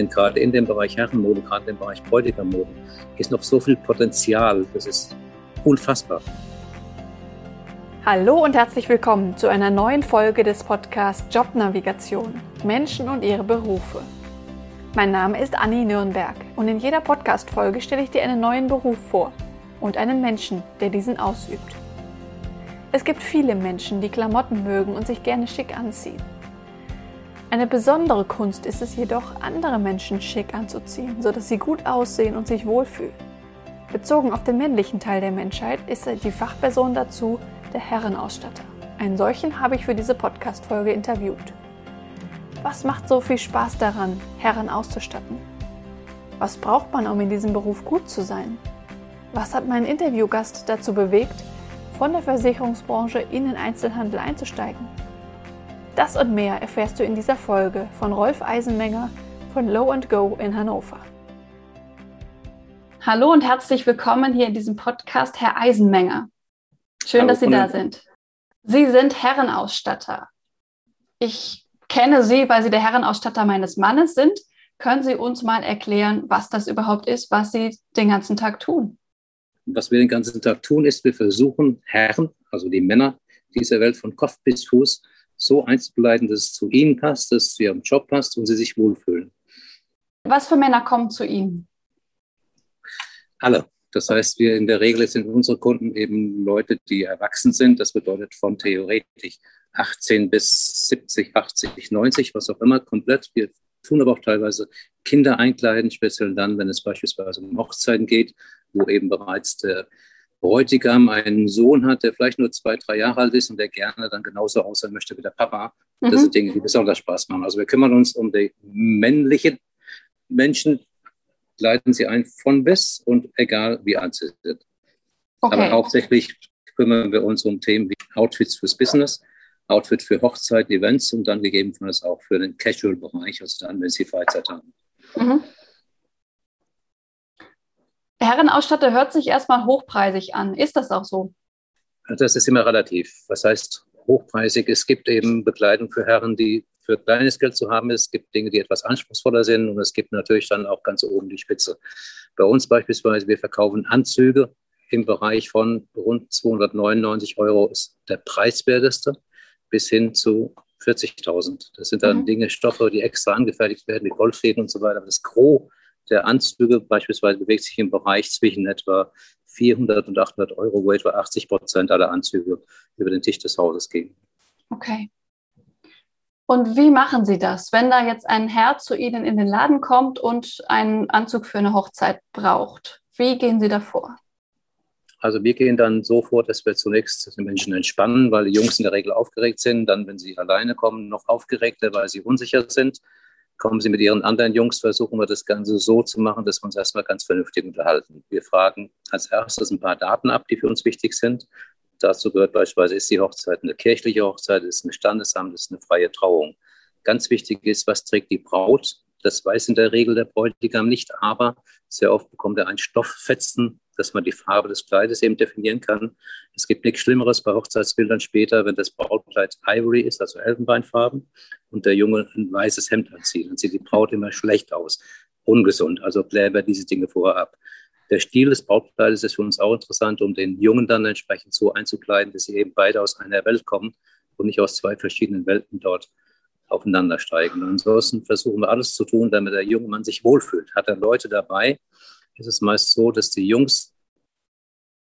Denn gerade in dem Bereich Herrenmode, gerade im Bereich Bräutigammode, ist noch so viel Potenzial. Das ist unfassbar. Hallo und herzlich willkommen zu einer neuen Folge des Podcasts Jobnavigation Menschen und ihre Berufe. Mein Name ist Anni Nürnberg und in jeder Podcast-Folge stelle ich dir einen neuen Beruf vor und einen Menschen, der diesen ausübt. Es gibt viele Menschen, die Klamotten mögen und sich gerne schick anziehen. Eine besondere Kunst ist es jedoch, andere Menschen schick anzuziehen, sodass sie gut aussehen und sich wohlfühlen. Bezogen auf den männlichen Teil der Menschheit ist die Fachperson dazu der Herrenausstatter. Einen solchen habe ich für diese Podcast-Folge interviewt. Was macht so viel Spaß daran, Herren auszustatten? Was braucht man, um in diesem Beruf gut zu sein? Was hat mein Interviewgast dazu bewegt, von der Versicherungsbranche in den Einzelhandel einzusteigen. Das und mehr erfährst du in dieser Folge von Rolf Eisenmenger von Low Go in Hannover. Hallo und herzlich willkommen hier in diesem Podcast, Herr Eisenmenger. Schön, Hallo, dass Sie da sind. Sie sind Herrenausstatter. Ich kenne Sie, weil Sie der Herrenausstatter meines Mannes sind. Können Sie uns mal erklären, was das überhaupt ist, was Sie den ganzen Tag tun? was wir den ganzen Tag tun, ist, wir versuchen, Herren, also die Männer dieser Welt von Kopf bis Fuß, so einzuleiten, dass es zu ihnen passt, dass es zu ihrem Job passt und sie sich wohlfühlen. Was für Männer kommen zu Ihnen? Alle. Das heißt, wir in der Regel sind unsere Kunden eben Leute, die erwachsen sind. Das bedeutet von theoretisch 18 bis 70, 80, 90, was auch immer, komplett. Wir tun aber auch teilweise Kinder einkleiden, speziell dann, wenn es beispielsweise um Hochzeiten geht, wo eben bereits der Bräutigam einen Sohn hat, der vielleicht nur zwei, drei Jahre alt ist und der gerne dann genauso aussehen möchte wie der Papa. Mhm. Das sind Dinge, die besonders Spaß machen. Also wir kümmern uns um die männlichen Menschen, leiten sie ein von bis und egal wie alt sie sind. Okay. Aber hauptsächlich kümmern wir uns um Themen wie Outfits fürs Business, Outfit für Hochzeit, Events und dann gegebenenfalls auch für den Casual-Bereich, also dann, wenn sie Freizeit haben. Mhm. Herrenausstatter hört sich erstmal hochpreisig an. Ist das auch so? Das ist immer relativ. Was heißt hochpreisig? Es gibt eben Bekleidung für Herren, die für kleines Geld zu haben ist. Es gibt Dinge, die etwas anspruchsvoller sind und es gibt natürlich dann auch ganz oben die Spitze. Bei uns beispielsweise, wir verkaufen Anzüge im Bereich von rund 299 Euro ist der preiswerteste bis hin zu 40.000. Das sind dann mhm. Dinge, Stoffe, die extra angefertigt werden, wie Goldfäden und so weiter. Das Gros der Anzüge beispielsweise bewegt sich im Bereich zwischen etwa 400 und 800 Euro, wo etwa 80 Prozent aller Anzüge über den Tisch des Hauses gehen. Okay. Und wie machen Sie das, wenn da jetzt ein Herr zu Ihnen in den Laden kommt und einen Anzug für eine Hochzeit braucht? Wie gehen Sie da vor? Also wir gehen dann so vor, dass wir zunächst die Menschen entspannen, weil die Jungs in der Regel aufgeregt sind. Dann, wenn sie alleine kommen, noch aufgeregter, weil sie unsicher sind kommen Sie mit Ihren anderen Jungs, versuchen wir das Ganze so zu machen, dass wir uns erstmal ganz vernünftig unterhalten. Wir fragen als erstes ein paar Daten ab, die für uns wichtig sind. Dazu gehört beispielsweise, ist die Hochzeit eine kirchliche Hochzeit, ist ein Standesamt, ist eine freie Trauung. Ganz wichtig ist, was trägt die Braut? Das weiß in der Regel der Bräutigam nicht, aber sehr oft bekommt er ein Stofffetzen dass man die Farbe des Kleides eben definieren kann. Es gibt nichts Schlimmeres bei Hochzeitsbildern später, wenn das Brautkleid Ivory ist, also Elfenbeinfarben, und der Junge ein weißes Hemd anzieht. Dann sieht die Braut immer schlecht aus, ungesund. Also klären wir diese Dinge vorher ab. Der Stil des Brautkleides ist für uns auch interessant, um den Jungen dann entsprechend so einzukleiden, dass sie eben beide aus einer Welt kommen und nicht aus zwei verschiedenen Welten dort aufeinander steigen. ansonsten versuchen wir alles zu tun, damit der junge Mann sich wohlfühlt. Hat er Leute dabei, ist es meist so, dass die Jungs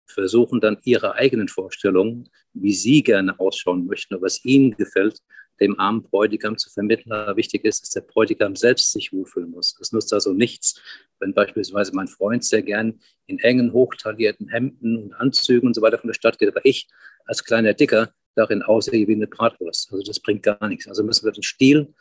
versuchen dann ihre eigenen Vorstellungen, wie sie gerne ausschauen möchten und was ihnen gefällt, dem armen Bräutigam zu vermitteln. Aber wichtig ist, dass der Bräutigam selbst sich wohlfühlen muss. Es nutzt also nichts, wenn beispielsweise mein Freund sehr gern in engen, hochtaillierten Hemden und Anzügen und so weiter von der Stadt geht, aber ich als kleiner Dicker darin aussehe wie eine Bratwurst. Also das bringt gar nichts. Also müssen wir den Stil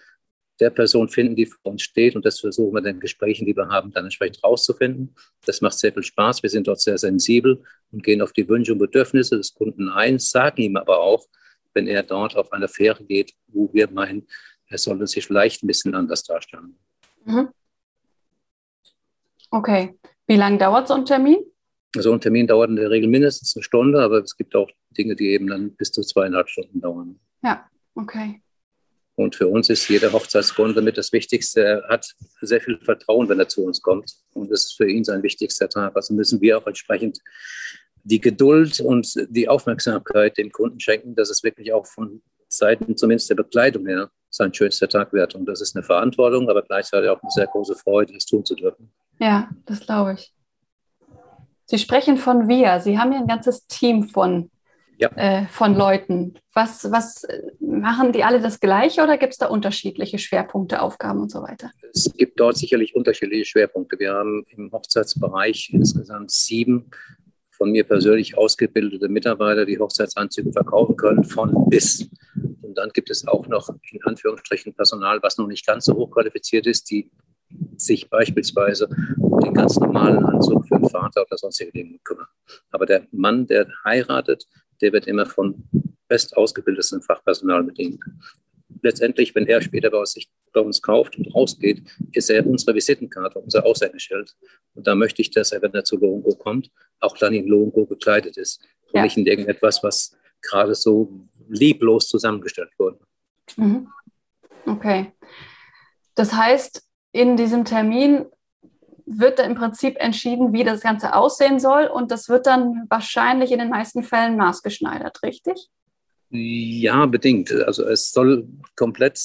der Person finden, die vor uns steht. Und das versuchen wir in den Gesprächen, die wir haben, dann entsprechend rauszufinden. Das macht sehr viel Spaß. Wir sind dort sehr sensibel und gehen auf die Wünsche und Bedürfnisse des Kunden ein, sagen ihm aber auch, wenn er dort auf eine Fähre geht, wo wir meinen, er sollte sich vielleicht ein bisschen anders darstellen. Mhm. Okay. Wie lange dauert so ein Termin? So ein Termin dauert in der Regel mindestens eine Stunde, aber es gibt auch Dinge, die eben dann bis zu zweieinhalb Stunden dauern. Ja, okay. Und für uns ist jeder Hochzeitskunde mit das Wichtigste. Er hat sehr viel Vertrauen, wenn er zu uns kommt. Und das ist für ihn sein wichtigster Tag. Also müssen wir auch entsprechend die Geduld und die Aufmerksamkeit dem Kunden schenken, dass es wirklich auch von Seiten zumindest der Bekleidung her sein schönster Tag wird. Und das ist eine Verantwortung, aber gleichzeitig auch eine sehr große Freude, das tun zu dürfen. Ja, das glaube ich. Sie sprechen von wir. Sie haben ja ein ganzes Team von, ja. äh, von Leuten. Was, was machen die alle das Gleiche oder gibt es da unterschiedliche Schwerpunkte, Aufgaben und so weiter? Es gibt dort sicherlich unterschiedliche Schwerpunkte. Wir haben im Hochzeitsbereich insgesamt sieben von mir persönlich ausgebildete Mitarbeiter, die Hochzeitsanzüge verkaufen können, von bis. Und dann gibt es auch noch in Anführungsstrichen Personal, was noch nicht ganz so hochqualifiziert ist, die sich beispielsweise um den ganz normalen Anzug für den Vater oder sonstige Dinge kümmern. Aber der Mann, der heiratet, der wird immer von best ausgebildetem Fachpersonal bedient. Letztendlich, wenn er später bei uns, bei uns kauft und rausgeht, ist er unsere Visitenkarte, unser Aushängeschild. Und da möchte ich, dass er, wenn er zu Longo kommt, auch dann in Longo gekleidet ist und ja. nicht in irgendetwas, was gerade so lieblos zusammengestellt wurde. Mhm. Okay. Das heißt, in diesem Termin wird da im Prinzip entschieden, wie das Ganze aussehen soll und das wird dann wahrscheinlich in den meisten Fällen maßgeschneidert, richtig? Ja, bedingt. Also es soll komplett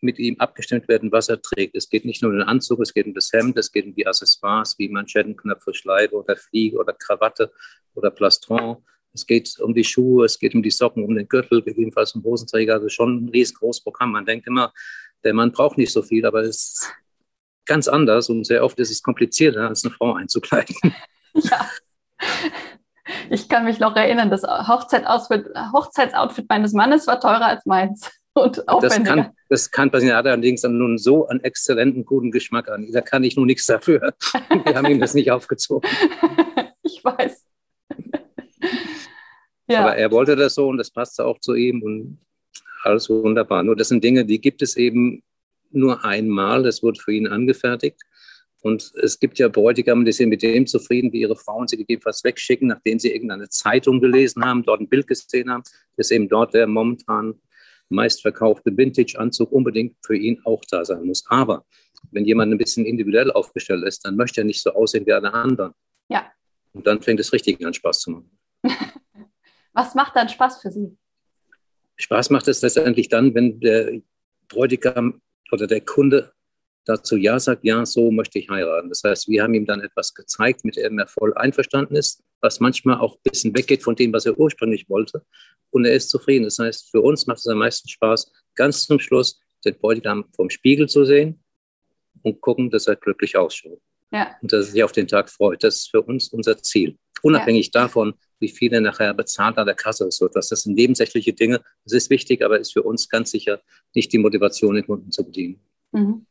mit ihm abgestimmt werden, was er trägt. Es geht nicht nur um den Anzug, es geht um das Hemd, es geht um die Accessoires wie Manschettenknöpfe, Schleife oder Fliege oder Krawatte oder Plastron. Es geht um die Schuhe, es geht um die Socken, um den Gürtel, gegebenenfalls um Hosenträger. Also schon ein riesengroßes Programm. Man denkt immer, der Mann braucht nicht so viel, aber es ganz anders und sehr oft ist es komplizierter, als eine Frau einzukleiden. Ja. Ich kann mich noch erinnern, das Hochzeitsoutfit, Hochzeitsoutfit meines Mannes war teurer als meins. Und aufwendiger. Das kann, das kann passieren. Er hat allerdings nun so einen exzellenten, guten Geschmack an. Da kann ich nun nichts dafür. Wir haben ihm das nicht aufgezogen. Ich weiß. Ja. Aber er wollte das so und das passte auch zu ihm und alles wunderbar. Nur das sind Dinge, die gibt es eben nur einmal. Das wurde für ihn angefertigt. Und es gibt ja Bräutigam, die sind mit dem zufrieden, wie ihre Frauen sie gegebenenfalls wegschicken, nachdem sie irgendeine Zeitung gelesen haben, dort ein Bild gesehen haben, dass eben dort der momentan meistverkaufte Vintage-Anzug unbedingt für ihn auch da sein muss. Aber wenn jemand ein bisschen individuell aufgestellt ist, dann möchte er nicht so aussehen wie alle anderen. Ja. Und dann fängt es richtig an, Spaß zu machen. Was macht dann Spaß für Sie? Spaß macht es letztendlich dann, wenn der Bräutigam oder der Kunde dazu Ja sagt, ja, so möchte ich heiraten. Das heißt, wir haben ihm dann etwas gezeigt, mit dem er voll einverstanden ist, was manchmal auch ein bisschen weggeht von dem, was er ursprünglich wollte. Und er ist zufrieden. Das heißt, für uns macht es am meisten Spaß, ganz zum Schluss den Bräutigam vom Spiegel zu sehen und gucken, dass er glücklich ausschaut. Ja. Und dass er sich auf den Tag freut. Das ist für uns unser Ziel. Unabhängig ja. davon, wie viel er nachher bezahlt an der Kasse ist. Das sind nebensächliche Dinge. Das ist wichtig, aber ist für uns ganz sicher nicht die Motivation, den Kunden zu bedienen. Mhm.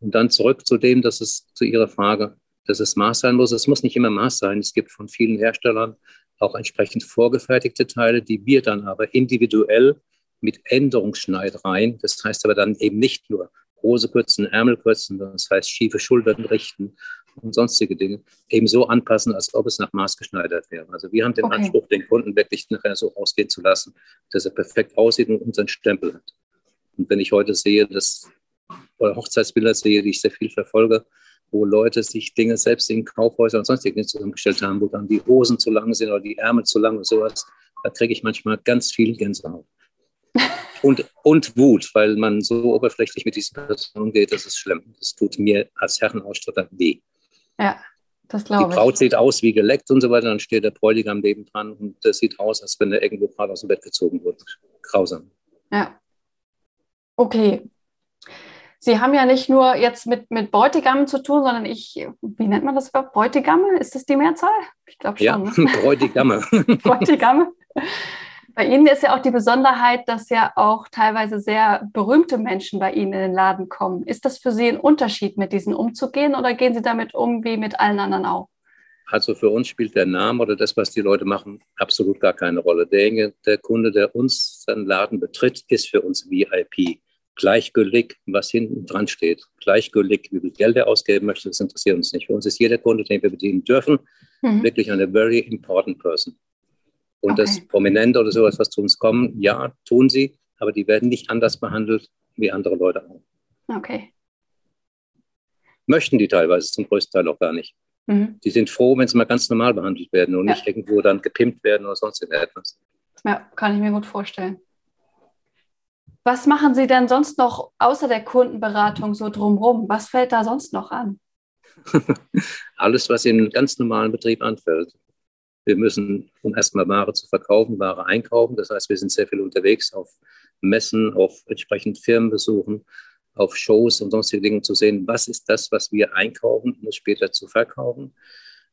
Und dann zurück zu dem, dass es zu Ihrer Frage, dass es Maß sein muss. Es muss nicht immer Maß sein. Es gibt von vielen Herstellern auch entsprechend vorgefertigte Teile, die wir dann aber individuell mit Änderungsschneidereien, das heißt aber dann eben nicht nur Hose kürzen, Ärmel kürzen, das heißt schiefe Schultern richten und sonstige Dinge, eben so anpassen, als ob es nach Maß geschneidert wäre. Also wir haben den okay. Anspruch, den Kunden wirklich nachher so ausgehen zu lassen, dass er perfekt aussieht und unseren Stempel hat. Und wenn ich heute sehe, dass oder Hochzeitsbilder sehe, die ich sehr viel verfolge, wo Leute sich Dinge selbst in Kaufhäusern und sonstige Dinge zusammengestellt haben, wo dann die Hosen zu lang sind oder die Ärmel zu lang oder sowas, da kriege ich manchmal ganz viel Gänsehaut. Und, und Wut, weil man so oberflächlich mit diesen Personen umgeht, das ist schlimm. Das tut mir als Herrenausstatter weh. Ja, das glaube ich. Die Braut sieht aus wie geleckt und so weiter, dann steht der Bräutigam neben dran und das sieht aus, als wenn er irgendwo gerade aus dem Bett gezogen wurde. Grausam. Ja. Okay, Sie haben ja nicht nur jetzt mit, mit Bräutigammen zu tun, sondern ich, wie nennt man das überhaupt? Bräutigamme? Ist das die Mehrzahl? Ich glaube schon. Ja, ne? Bräutigamme. Bräutigamme. Bei Ihnen ist ja auch die Besonderheit, dass ja auch teilweise sehr berühmte Menschen bei Ihnen in den Laden kommen. Ist das für Sie ein Unterschied, mit diesen umzugehen oder gehen Sie damit um wie mit allen anderen auch? Also für uns spielt der Name oder das, was die Leute machen, absolut gar keine Rolle. Der, der Kunde, der uns seinen Laden betritt, ist für uns VIP gleichgültig, was hinten dran steht. Gleichgültig, wie viel Geld er ausgeben möchte, das interessiert uns nicht. Für uns ist jeder Kunde, den wir bedienen dürfen, mhm. wirklich eine very important person. Und okay. das Prominente oder sowas, was zu uns kommen, ja, tun sie, aber die werden nicht anders behandelt wie andere Leute auch. Okay. Möchten die teilweise zum größten Teil auch gar nicht. Mhm. Die sind froh, wenn sie mal ganz normal behandelt werden und ja. nicht irgendwo dann gepimpt werden oder sonst irgendetwas. Ja, kann ich mir gut vorstellen. Was machen Sie denn sonst noch außer der Kundenberatung so drumherum? Was fällt da sonst noch an? Alles, was im ganz normalen Betrieb anfällt. Wir müssen, um erstmal Ware zu verkaufen, Ware einkaufen. Das heißt, wir sind sehr viel unterwegs auf Messen, auf entsprechend Firmenbesuchen, auf Shows und sonstige Dinge zu sehen, was ist das, was wir einkaufen, um es später zu verkaufen.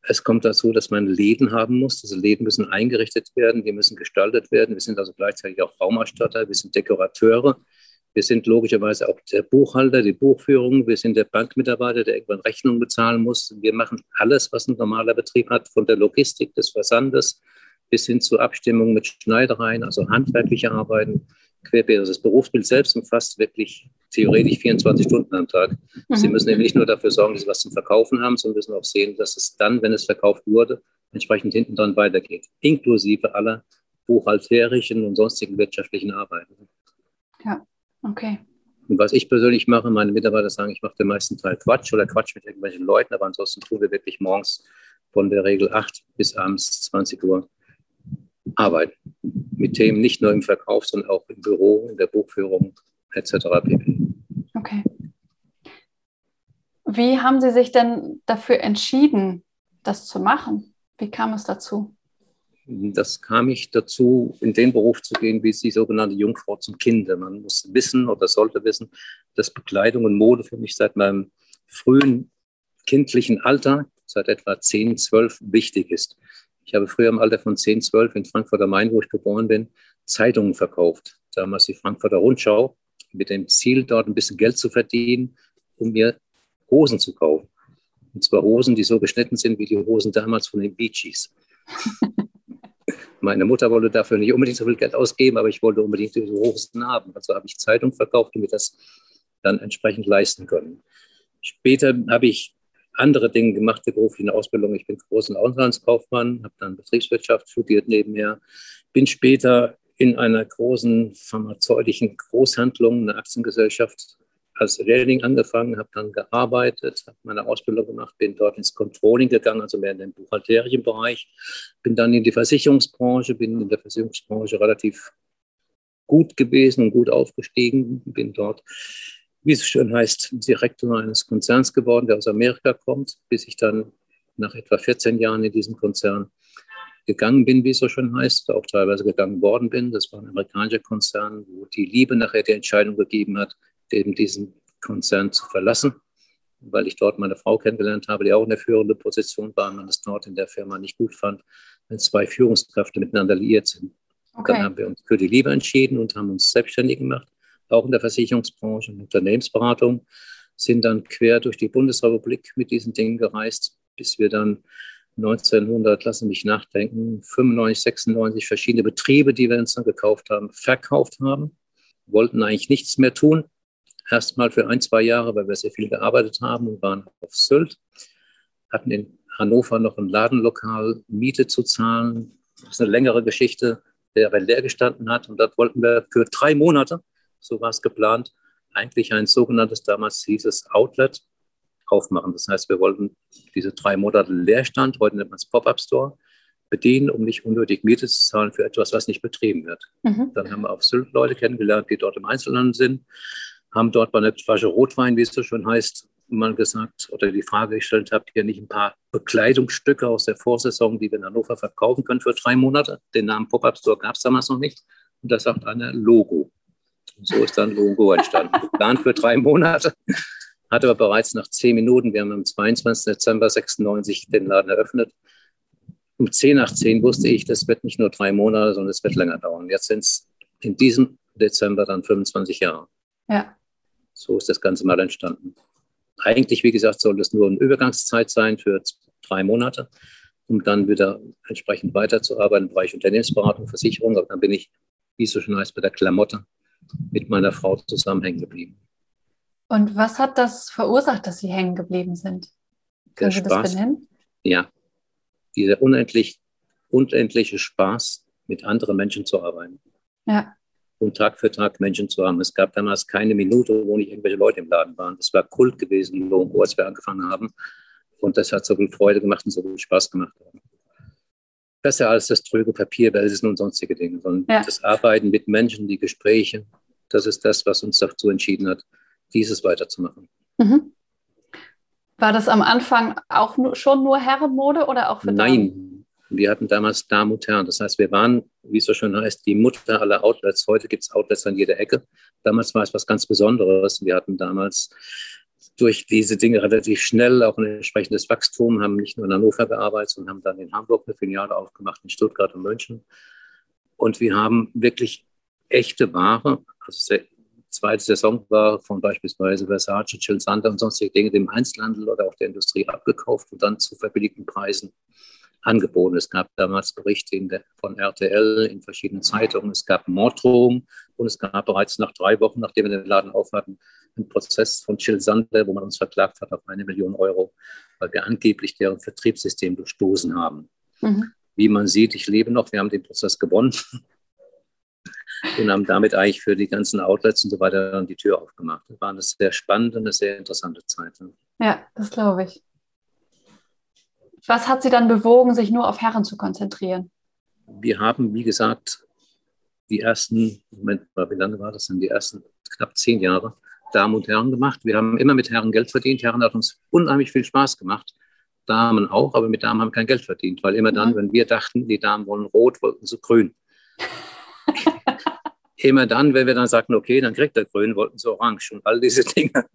Es kommt dazu, dass man Läden haben muss. Diese Läden müssen eingerichtet werden, die müssen gestaltet werden. Wir sind also gleichzeitig auch Raumausstatter, wir sind Dekorateure. Wir sind logischerweise auch der Buchhalter, die Buchführung. Wir sind der Bankmitarbeiter, der irgendwann Rechnungen bezahlen muss. Wir machen alles, was ein normaler Betrieb hat, von der Logistik des Versandes bis hin zu Abstimmung mit Schneidereien, also handwerkliche Arbeiten, querbeet. Also das Berufsbild selbst umfasst wirklich theoretisch 24 Stunden am Tag. Mhm. Sie müssen eben nicht nur dafür sorgen, dass Sie was zum Verkaufen haben, sondern müssen auch sehen, dass es dann, wenn es verkauft wurde, entsprechend hinten dran weitergeht, inklusive aller buchhalterischen und sonstigen wirtschaftlichen Arbeiten. Ja, okay. Und was ich persönlich mache, meine Mitarbeiter sagen, ich mache den meisten Teil Quatsch oder Quatsch mit irgendwelchen Leuten, aber ansonsten tun wir wirklich morgens von der Regel 8 bis abends 20 Uhr arbeiten. Mit Themen nicht nur im Verkauf, sondern auch im Büro, in der Buchführung etc. pp. Okay. Wie haben Sie sich denn dafür entschieden, das zu machen? Wie kam es dazu? Das kam ich dazu, in den Beruf zu gehen, wie die sogenannte Jungfrau zum Kinde. Man muss wissen oder sollte wissen, dass Bekleidung und Mode für mich seit meinem frühen kindlichen Alter, seit etwa 10, 12, wichtig ist. Ich habe früher im Alter von 10, 12 in Frankfurt am Main, wo ich geboren bin, Zeitungen verkauft. Damals die Frankfurter Rundschau mit dem Ziel, dort ein bisschen Geld zu verdienen, um mir Hosen zu kaufen. Und zwar Hosen, die so geschnitten sind wie die Hosen damals von den Bee. Meine Mutter wollte dafür nicht unbedingt so viel Geld ausgeben, aber ich wollte unbedingt diese Hosen haben. Also habe ich Zeitung verkauft und mir das dann entsprechend leisten können. Später habe ich andere Dinge gemacht, die berufliche Ausbildung. Ich bin großen Auslandskaufmann, habe dann Betriebswirtschaft studiert nebenher, bin später in einer großen pharmazeutischen Großhandlung, einer Aktiengesellschaft, als Lehrling angefangen, habe dann gearbeitet, habe meine Ausbildung gemacht, bin dort ins Controlling gegangen, also mehr in den buchhalterischen Bereich, bin dann in die Versicherungsbranche, bin in der Versicherungsbranche relativ gut gewesen und gut aufgestiegen, bin dort wie es schön heißt, Direktor eines Konzerns geworden, der aus Amerika kommt, bis ich dann nach etwa 14 Jahren in diesem Konzern gegangen bin, wie es so schön heißt, auch teilweise gegangen worden bin. Das war ein amerikanischer Konzern, wo die Liebe nachher die Entscheidung gegeben hat, eben diesen Konzern zu verlassen, weil ich dort meine Frau kennengelernt habe, die auch in der führenden Position war und man es dort in der Firma nicht gut fand, wenn zwei Führungskräfte miteinander liiert sind. Okay. Dann haben wir uns für die Liebe entschieden und haben uns selbstständig gemacht auch in der Versicherungsbranche und Unternehmensberatung, sind dann quer durch die Bundesrepublik mit diesen Dingen gereist, bis wir dann 1900, lassen mich nachdenken, 95, 96 verschiedene Betriebe, die wir uns dann gekauft haben, verkauft haben, wollten eigentlich nichts mehr tun. Erstmal für ein, zwei Jahre, weil wir sehr viel gearbeitet haben und waren auf Sylt, hatten in Hannover noch ein Ladenlokal, Miete zu zahlen. Das ist eine längere Geschichte, der aber leer gestanden hat. Und dort wollten wir für drei Monate so war es geplant, eigentlich ein sogenanntes, damals hieß es Outlet, aufmachen. Das heißt, wir wollten diese drei Monate Leerstand, heute nennt man es Pop-Up Store, bedienen, um nicht unnötig Miete zu zahlen für etwas, was nicht betrieben wird. Mhm. Dann haben wir auf Sylt Leute kennengelernt, die dort im Einzelhandel sind, haben dort bei einer Flasche Rotwein, wie es so schön heißt, mal gesagt oder die Frage gestellt, habt ihr nicht ein paar Bekleidungsstücke aus der Vorsaison, die wir in Hannover verkaufen können für drei Monate? Den Namen Pop-Up Store gab es damals noch nicht. Und da sagt einer Logo. Und so ist dann Logo entstanden. Geplant für drei Monate, hat aber bereits nach zehn Minuten, wir haben am 22. Dezember 96 den Laden eröffnet, um zehn nach zehn wusste ich, das wird nicht nur drei Monate, sondern es wird länger dauern. Jetzt sind es in diesem Dezember dann 25 Jahre. Ja. So ist das Ganze mal entstanden. Eigentlich, wie gesagt, soll es nur eine Übergangszeit sein für drei Monate, um dann wieder entsprechend weiterzuarbeiten im Bereich Unternehmensberatung, Versicherung. Aber dann bin ich, wie es so schön heißt, bei der Klamotte mit meiner Frau zusammen hängen geblieben. Und was hat das verursacht, dass Sie hängen geblieben sind? Können Sie das benennen? Ja, dieser unendlich, unendliche Spaß, mit anderen Menschen zu arbeiten. Ja. Und Tag für Tag Menschen zu haben. Es gab damals keine Minute, wo nicht irgendwelche Leute im Laden waren. Es war Kult gewesen, wo, als wir angefangen haben. Und das hat so viel Freude gemacht und so viel Spaß gemacht. Besser als das trüge Papierwälzen und sonstige Dinge, sondern ja. das Arbeiten mit Menschen, die Gespräche, das ist das, was uns dazu entschieden hat, dieses weiterzumachen. Mhm. War das am Anfang auch nur, schon nur Herrenmode oder auch für? Nein, wir hatten damals Herren. Das heißt, wir waren, wie es so schön heißt, die Mutter aller Outlets. Heute gibt es Outlets an jeder Ecke. Damals war es was ganz Besonderes. Wir hatten damals durch diese Dinge relativ schnell auch ein entsprechendes Wachstum, haben nicht nur in Hannover gearbeitet, sondern haben dann in Hamburg eine Filiale aufgemacht, in Stuttgart und München. Und wir haben wirklich echte Ware, also zweite Saisonware von beispielsweise Versace, Jill Sander und sonstige Dinge dem Einzelhandel oder auch der Industrie abgekauft und dann zu verbilligten Preisen angeboten. Es gab damals Berichte der, von RTL in verschiedenen Zeitungen. Es gab Morddrohungen und es gab bereits nach drei Wochen, nachdem wir den Laden aufhatten, einen Prozess von Chill Sander, wo man uns verklagt hat auf eine Million Euro, weil wir angeblich deren Vertriebssystem durchstoßen haben. Mhm. Wie man sieht, ich lebe noch, wir haben den Prozess gewonnen und haben damit eigentlich für die ganzen Outlets und so weiter dann die Tür aufgemacht. Das war eine sehr spannende, eine sehr interessante Zeit. Ja, das glaube ich. Was hat Sie dann bewogen, sich nur auf Herren zu konzentrieren? Wir haben, wie gesagt, die ersten, Moment, wie lange war das denn? Die ersten knapp zehn Jahre Damen und Herren gemacht. Wir haben immer mit Herren Geld verdient. Herren hat uns unheimlich viel Spaß gemacht. Damen auch, aber mit Damen haben wir kein Geld verdient, weil immer dann, wenn wir dachten, die Damen wollen rot, wollten sie grün. immer dann, wenn wir dann sagten, okay, dann kriegt er grün, wollten sie orange und all diese Dinge.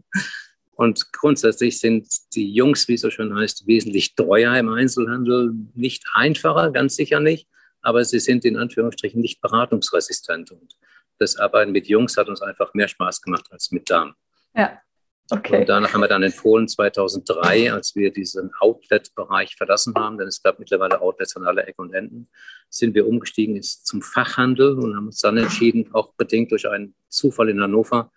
Und grundsätzlich sind die Jungs, wie es so schön heißt, wesentlich teuer im Einzelhandel. Nicht einfacher, ganz sicher nicht, aber sie sind in Anführungsstrichen nicht beratungsresistent. Und das Arbeiten mit Jungs hat uns einfach mehr Spaß gemacht als mit Damen. Ja. Okay. Und danach haben wir dann empfohlen, 2003, als wir diesen Outlet-Bereich verlassen haben, denn es gab mittlerweile Outlets an aller Ecken und Enden, sind wir umgestiegen zum Fachhandel und haben uns dann entschieden, auch bedingt durch einen Zufall in Hannover,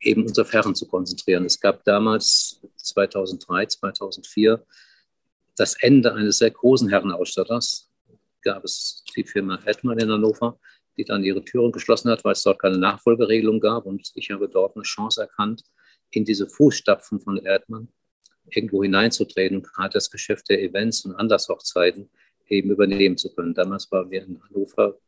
eben uns auf Herren zu konzentrieren. Es gab damals 2003, 2004 das Ende eines sehr großen Herrenausstatters. Gab es die Firma Hetman in Hannover, die dann ihre Türen geschlossen hat, weil es dort keine Nachfolgeregelung gab. Und ich habe dort eine Chance erkannt, in diese Fußstapfen von Erdmann irgendwo hineinzutreten und gerade das Geschäft der Events und Anlasshochzeiten eben übernehmen zu können. Damals waren wir in Hannover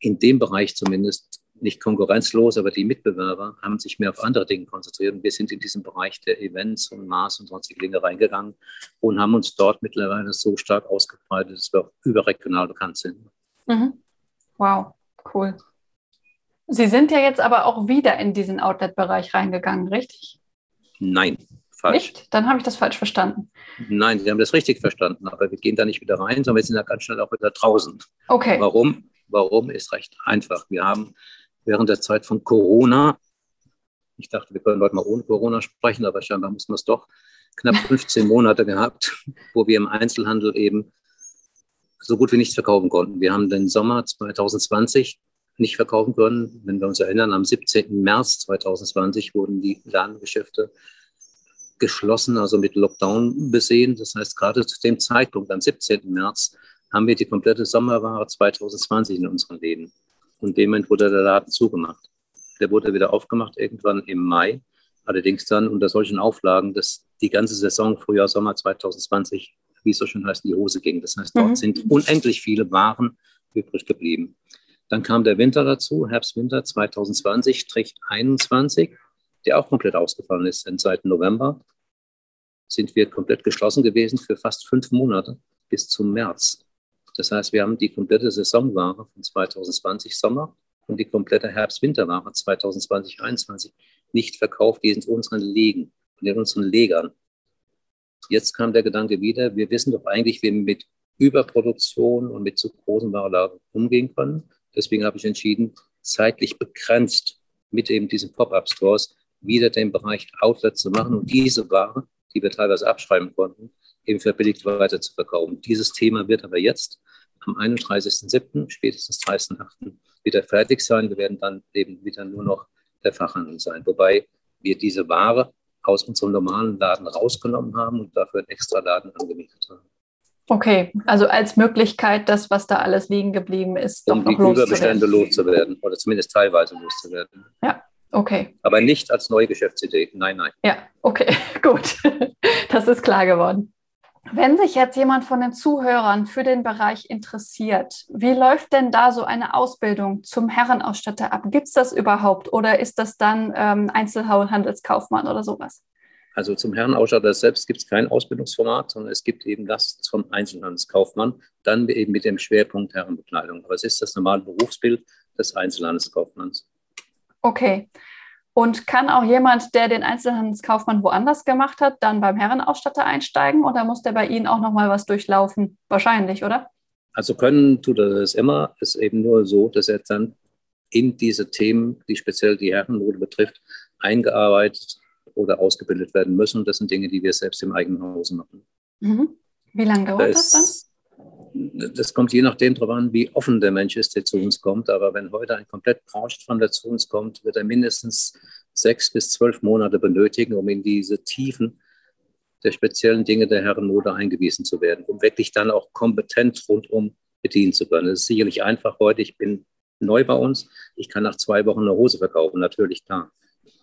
in dem Bereich zumindest nicht konkurrenzlos, aber die Mitbewerber haben sich mehr auf andere Dinge konzentriert. Und wir sind in diesen Bereich der Events und Maß und sonstige Dinge reingegangen und haben uns dort mittlerweile so stark ausgebreitet, dass wir auch überregional bekannt sind. Mhm. Wow, cool. Sie sind ja jetzt aber auch wieder in diesen Outlet-Bereich reingegangen, richtig? Nein, falsch. Nicht? Dann habe ich das falsch verstanden. Nein, Sie haben das richtig verstanden, aber wir gehen da nicht wieder rein, sondern wir sind da ganz schnell auch wieder draußen. Okay. Warum? Warum ist recht einfach. Wir haben während der Zeit von Corona, ich dachte, wir können heute mal ohne Corona sprechen, aber scheinbar mussten wir es doch, knapp 15 Monate gehabt, wo wir im Einzelhandel eben so gut wie nichts verkaufen konnten. Wir haben den Sommer 2020 nicht verkaufen können. Wenn wir uns erinnern, am 17. März 2020 wurden die Ladengeschäfte geschlossen, also mit Lockdown besehen. Das heißt, gerade zu dem Zeitpunkt, am 17. März, haben wir die komplette Sommerware 2020 in unseren Läden. Und dem Moment wurde der Laden zugemacht. Der wurde wieder aufgemacht irgendwann im Mai. Allerdings dann unter solchen Auflagen, dass die ganze Saison Frühjahr, Sommer 2020, wie es so schön heißt, in die Hose ging. Das heißt, dort mhm. sind unendlich viele Waren übrig geblieben. Dann kam der Winter dazu, Herbst-Winter 2020, Strich 21, der auch komplett ausgefallen ist. Denn seit November sind wir komplett geschlossen gewesen für fast fünf Monate bis zum März. Das heißt, wir haben die komplette Saisonware von 2020 Sommer und die komplette Herbst-Winterware 2020-21 nicht verkauft, die in unseren Legen und in unseren Legern. Jetzt kam der Gedanke wieder, wir wissen doch eigentlich, wie wir mit Überproduktion und mit zu großen Warenlagen umgehen können. Deswegen habe ich entschieden, zeitlich begrenzt mit eben diesen Pop-up-Stores wieder den Bereich Outlet zu machen und diese Ware, die wir teilweise abschreiben konnten, eben verbilligt weiter zu verkaufen. Dieses Thema wird aber jetzt am 31.07., spätestens 30.08. wieder fertig sein. Wir werden dann eben wieder nur noch der Fachhandel sein, wobei wir diese Ware aus unserem normalen Laden rausgenommen haben und dafür einen extra Laden angemietet haben. Okay, also als Möglichkeit, das, was da alles liegen geblieben ist, um die Überbestände loszuwerden oder zumindest teilweise loszuwerden. Ja, okay. Aber nicht als neue Geschäftsidee. Nein, nein. Ja, okay, gut. Das ist klar geworden. Wenn sich jetzt jemand von den Zuhörern für den Bereich interessiert, wie läuft denn da so eine Ausbildung zum Herrenausstatter ab? Gibt es das überhaupt oder ist das dann ähm, Einzelhandelskaufmann oder sowas? Also zum Herrenausstatter selbst gibt es kein Ausbildungsformat, sondern es gibt eben das vom Einzelhandelskaufmann, dann eben mit dem Schwerpunkt Herrenbekleidung. Aber es ist das normale Berufsbild des Einzelhandelskaufmanns. Okay. Und kann auch jemand, der den Einzelhandelskaufmann woanders gemacht hat, dann beim Herrenausstatter einsteigen oder muss der bei Ihnen auch nochmal was durchlaufen? Wahrscheinlich, oder? Also können tut er das immer. Es ist eben nur so, dass er dann in diese Themen, die speziell die Herrenmode betrifft, eingearbeitet oder ausgebildet werden müssen. Das sind Dinge, die wir selbst im eigenen Hause machen. Mhm. Wie lange dauert das, das dann? Das kommt je nachdem darauf an, wie offen der Mensch ist, der zu uns kommt. Aber wenn heute ein komplett Branchenfremder zu uns kommt, wird er mindestens sechs bis zwölf Monate benötigen, um in diese Tiefen der speziellen Dinge der Herrenmode eingewiesen zu werden, um wirklich dann auch kompetent rundum bedienen zu können. Das ist sicherlich einfach heute. Ich bin neu bei uns. Ich kann nach zwei Wochen eine Hose verkaufen, natürlich klar.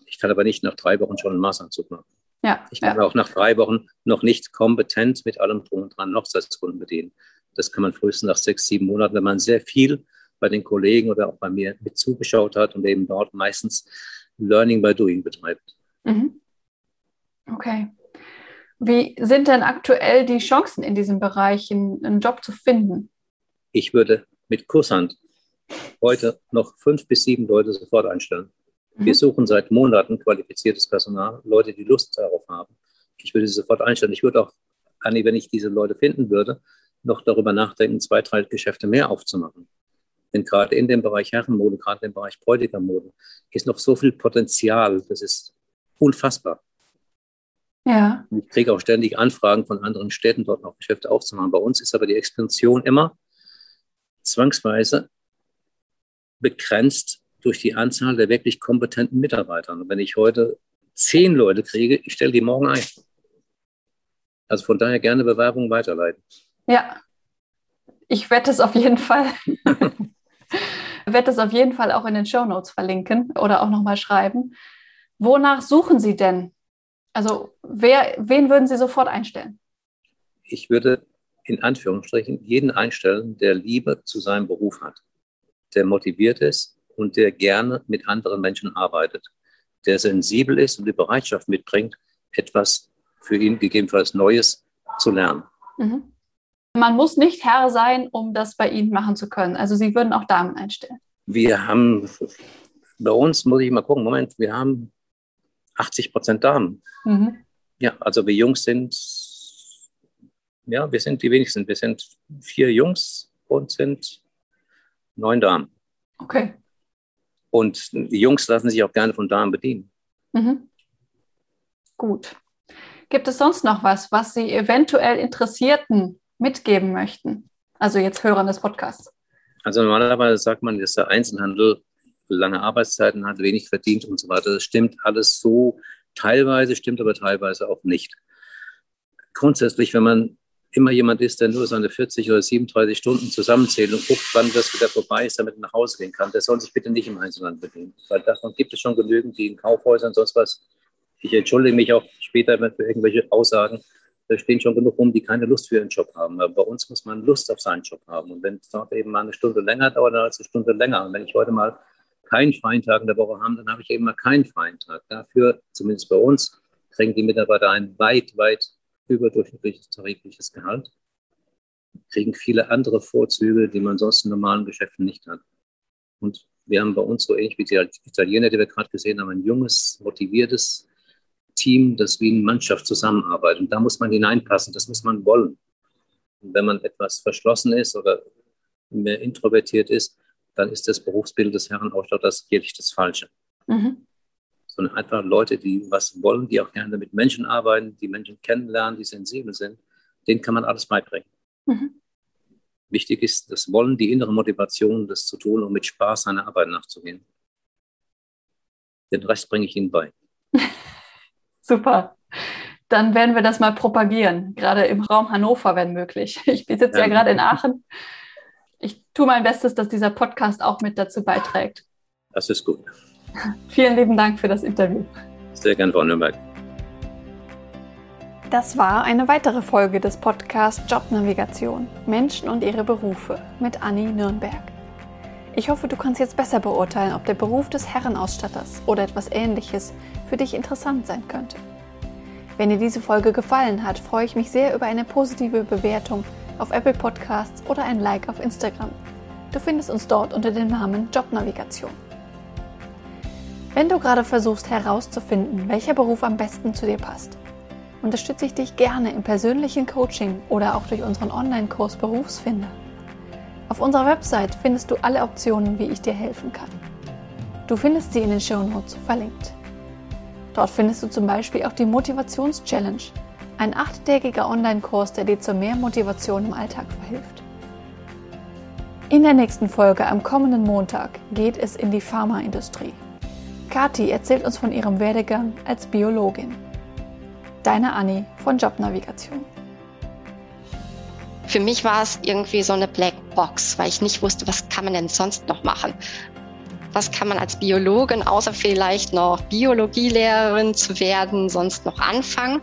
Ich kann aber nicht nach drei Wochen schon einen Maßanzug machen. Ja, ich kann ja. auch nach drei Wochen noch nicht kompetent mit allem drum und dran Hochzeitskunden bedienen. Das kann man frühestens nach sechs, sieben Monaten, wenn man sehr viel bei den Kollegen oder auch bei mir mit zugeschaut hat und eben dort meistens Learning by Doing betreibt. Mhm. Okay. Wie sind denn aktuell die Chancen in diesem Bereich, einen Job zu finden? Ich würde mit Kusshand heute noch fünf bis sieben Leute sofort einstellen. Mhm. Wir suchen seit Monaten qualifiziertes Personal, Leute, die Lust darauf haben. Ich würde sie sofort einstellen. Ich würde auch, Anni, wenn ich diese Leute finden würde, noch darüber nachdenken, zwei, drei Geschäfte mehr aufzumachen. Denn gerade in dem Bereich Herrenmode, gerade im Bereich Bräutigermode, ist noch so viel Potenzial. Das ist unfassbar. Ja. Ich kriege auch ständig Anfragen von anderen Städten, dort noch Geschäfte aufzumachen. Bei uns ist aber die Expansion immer zwangsweise begrenzt durch die Anzahl der wirklich kompetenten Mitarbeiter. Und wenn ich heute zehn Leute kriege, ich stelle die morgen ein. Also von daher gerne Bewerbungen weiterleiten. Ja, ich werde es auf jeden Fall. werde es auf jeden Fall auch in den Show Notes verlinken oder auch nochmal schreiben. Wonach suchen Sie denn? Also wer, wen würden Sie sofort einstellen? Ich würde in Anführungsstrichen jeden einstellen, der Liebe zu seinem Beruf hat, der motiviert ist, und der gerne mit anderen Menschen arbeitet, der sensibel ist und die Bereitschaft mitbringt, etwas für ihn gegebenenfalls Neues zu lernen. Mhm. Man muss nicht Herr sein, um das bei Ihnen machen zu können. Also Sie würden auch Damen einstellen. Wir haben, bei uns muss ich mal gucken, Moment, wir haben 80 Prozent Damen. Mhm. Ja, also wir Jungs sind, ja, wir sind die wenigsten. Wir sind vier Jungs und sind neun Damen. Okay. Und die Jungs lassen sich auch gerne von Damen bedienen. Mhm. Gut. Gibt es sonst noch was, was Sie eventuell Interessierten mitgeben möchten? Also jetzt Hörern des Podcasts. Also normalerweise sagt man, dass der Einzelhandel lange Arbeitszeiten hat, wenig verdient und so weiter. Das stimmt alles so teilweise, stimmt aber teilweise auch nicht. Grundsätzlich, wenn man immer jemand ist, der nur seine 40 oder 37 Stunden zusammenzählt und guckt, wann das wieder vorbei ist, damit er nach Hause gehen kann, der soll sich bitte nicht im Einzelhandel bedienen. Weil davon gibt es schon genügend, die in Kaufhäusern sonst was. Ich entschuldige mich auch später für irgendwelche Aussagen. Da stehen schon genug rum, die keine Lust für ihren Job haben. Aber bei uns muss man Lust auf seinen Job haben. Und wenn es dort eben mal eine Stunde länger dauert, dann als eine Stunde länger. Und wenn ich heute mal keinen freien Tag in der Woche habe, dann habe ich eben mal keinen freien Tag. Dafür, zumindest bei uns, kriegen die Mitarbeiter einen weit, weit überdurchschnittliches tarifliches Gehalt, kriegen viele andere Vorzüge, die man sonst in normalen Geschäften nicht hat. Und wir haben bei uns so ähnlich wie die Italiener, die wir gerade gesehen haben, ein junges, motiviertes Team, das wie eine Mannschaft zusammenarbeitet. Und da muss man hineinpassen, das muss man wollen. Und wenn man etwas verschlossen ist oder mehr introvertiert ist, dann ist das Berufsbild des Herrenausstatters jährlich das Falsche. Mhm sondern einfach Leute, die was wollen, die auch gerne mit Menschen arbeiten, die Menschen kennenlernen, die sensibel sind, denen kann man alles beibringen. Mhm. Wichtig ist das Wollen, die innere Motivation, das zu tun und mit Spaß seiner Arbeit nachzugehen. Den Rest bringe ich Ihnen bei. Super. dann werden wir das mal propagieren, gerade im Raum Hannover, wenn möglich. Ich sitze ja, ja gerade in Aachen. Ich tue mein Bestes, dass dieser Podcast auch mit dazu beiträgt. Das ist gut. Vielen lieben Dank für das Interview. Sehr gern, Frau Nürnberg. Das war eine weitere Folge des Podcasts Jobnavigation Menschen und ihre Berufe mit Anni Nürnberg. Ich hoffe, du kannst jetzt besser beurteilen, ob der Beruf des Herrenausstatters oder etwas ähnliches für dich interessant sein könnte. Wenn dir diese Folge gefallen hat, freue ich mich sehr über eine positive Bewertung auf Apple Podcasts oder ein Like auf Instagram. Du findest uns dort unter dem Namen Jobnavigation. Wenn du gerade versuchst herauszufinden, welcher Beruf am besten zu dir passt, unterstütze ich dich gerne im persönlichen Coaching oder auch durch unseren Online-Kurs Berufsfinder. Auf unserer Website findest du alle Optionen, wie ich dir helfen kann. Du findest sie in den Show Notes verlinkt. Dort findest du zum Beispiel auch die Motivations-Challenge, ein achttägiger Online-Kurs, der dir zu mehr Motivation im Alltag verhilft. In der nächsten Folge am kommenden Montag geht es in die Pharmaindustrie. Kati erzählt uns von ihrem Werdegang als Biologin. Deine Anni von Jobnavigation. Für mich war es irgendwie so eine Blackbox, weil ich nicht wusste, was kann man denn sonst noch machen was kann man als Biologin, außer vielleicht noch Biologielehrerin zu werden, sonst noch anfangen.